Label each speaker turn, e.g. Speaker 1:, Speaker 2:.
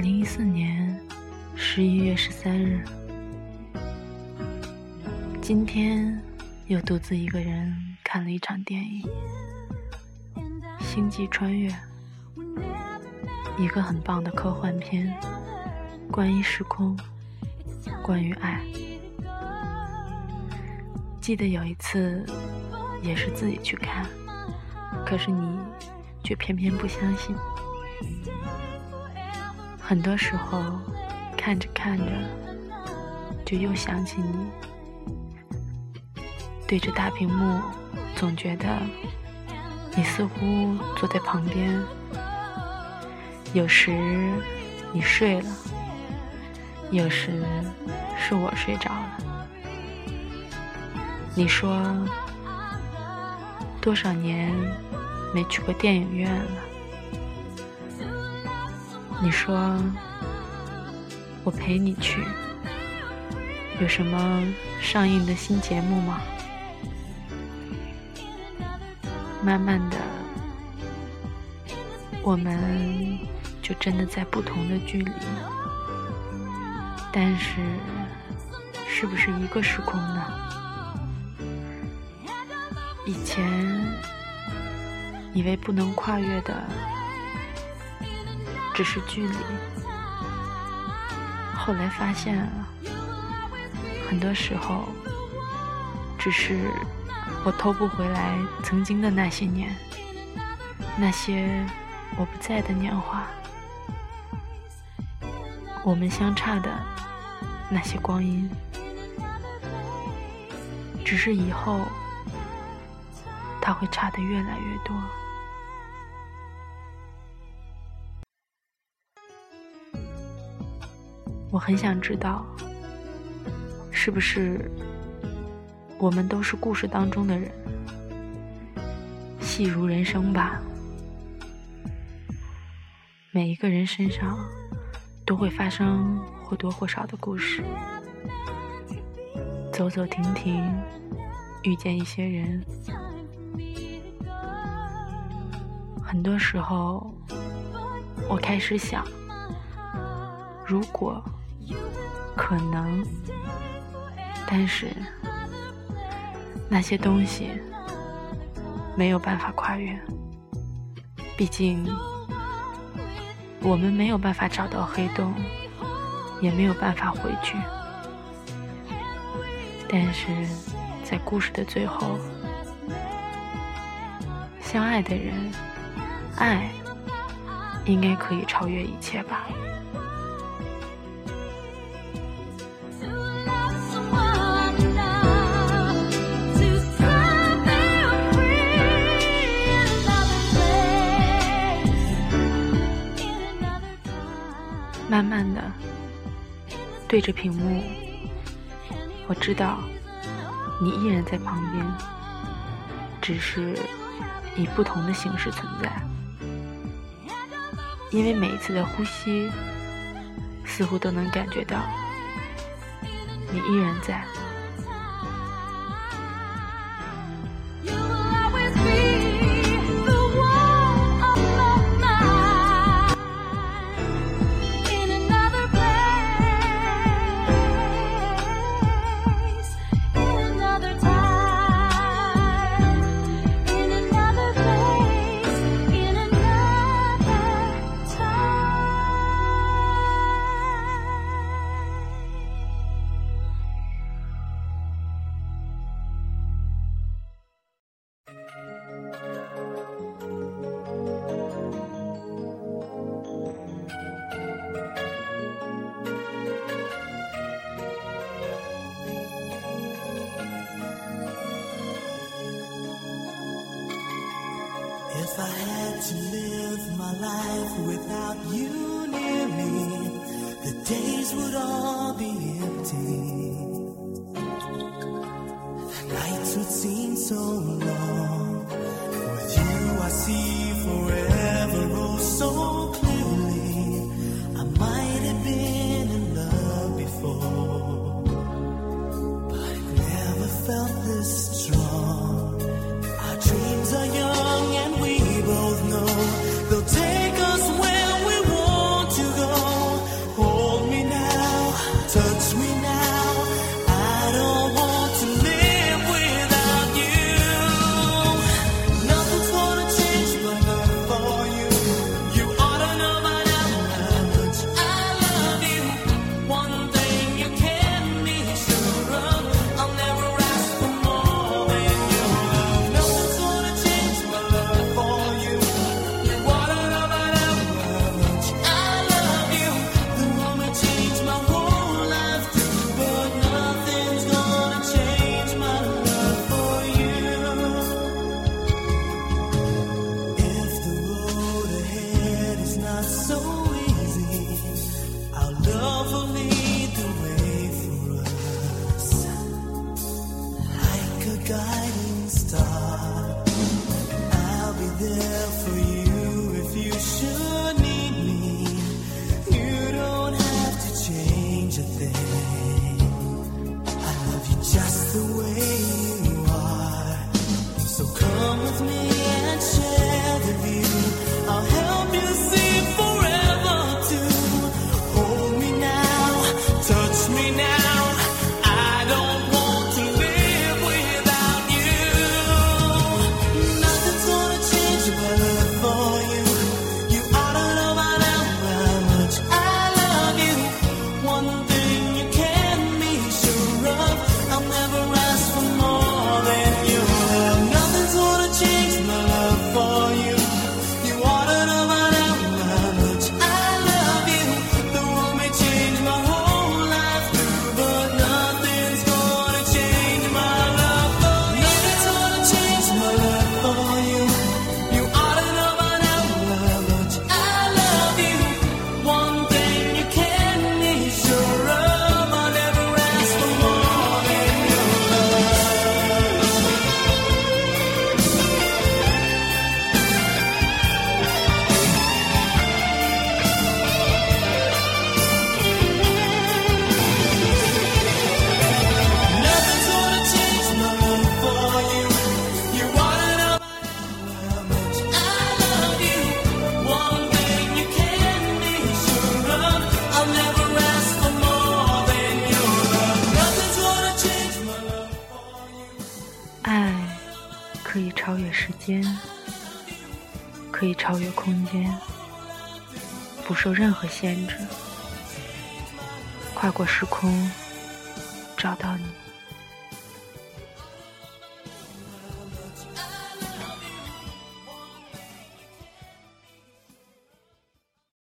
Speaker 1: 零一四年十一月十三日，今天又独自一个人看了一场电影《星际穿越》，一个很棒的科幻片，关于时空，关于爱。记得有一次，也是自己去看，可是你却偏偏不相信。很多时候，看着看着，就又想起你。对着大屏幕，总觉得你似乎坐在旁边。有时你睡了，有时是我睡着了。你说多少年没去过电影院了？你说我陪你去，有什么上映的新节目吗？慢慢的，我们就真的在不同的距离，但是是不是一个时空呢？以前以为不能跨越的。只是距离，后来发现了，很多时候，只是我偷不回来曾经的那些年，那些我不在的年华，我们相差的那些光阴，只是以后，它会差的越来越多。我很想知道，是不是我们都是故事当中的人？戏如人生吧，每一个人身上都会发生或多或少的故事。走走停停，遇见一些人，很多时候，我开始想，如果。可能，但是那些东西没有办法跨越。毕竟，我们没有办法找到黑洞，也没有办法回去。但是在故事的最后，相爱的人，爱应该可以超越一切吧。对着屏幕，我知道你依然在旁边，只是以不同的形式存在。因为每一次的呼吸，似乎都能感觉到你依然在。To live my life without you near me, the days would all be empty. The nights would seem so long. With you, I see 间，可以超越空间，不受任何限制，跨过时空，找到你。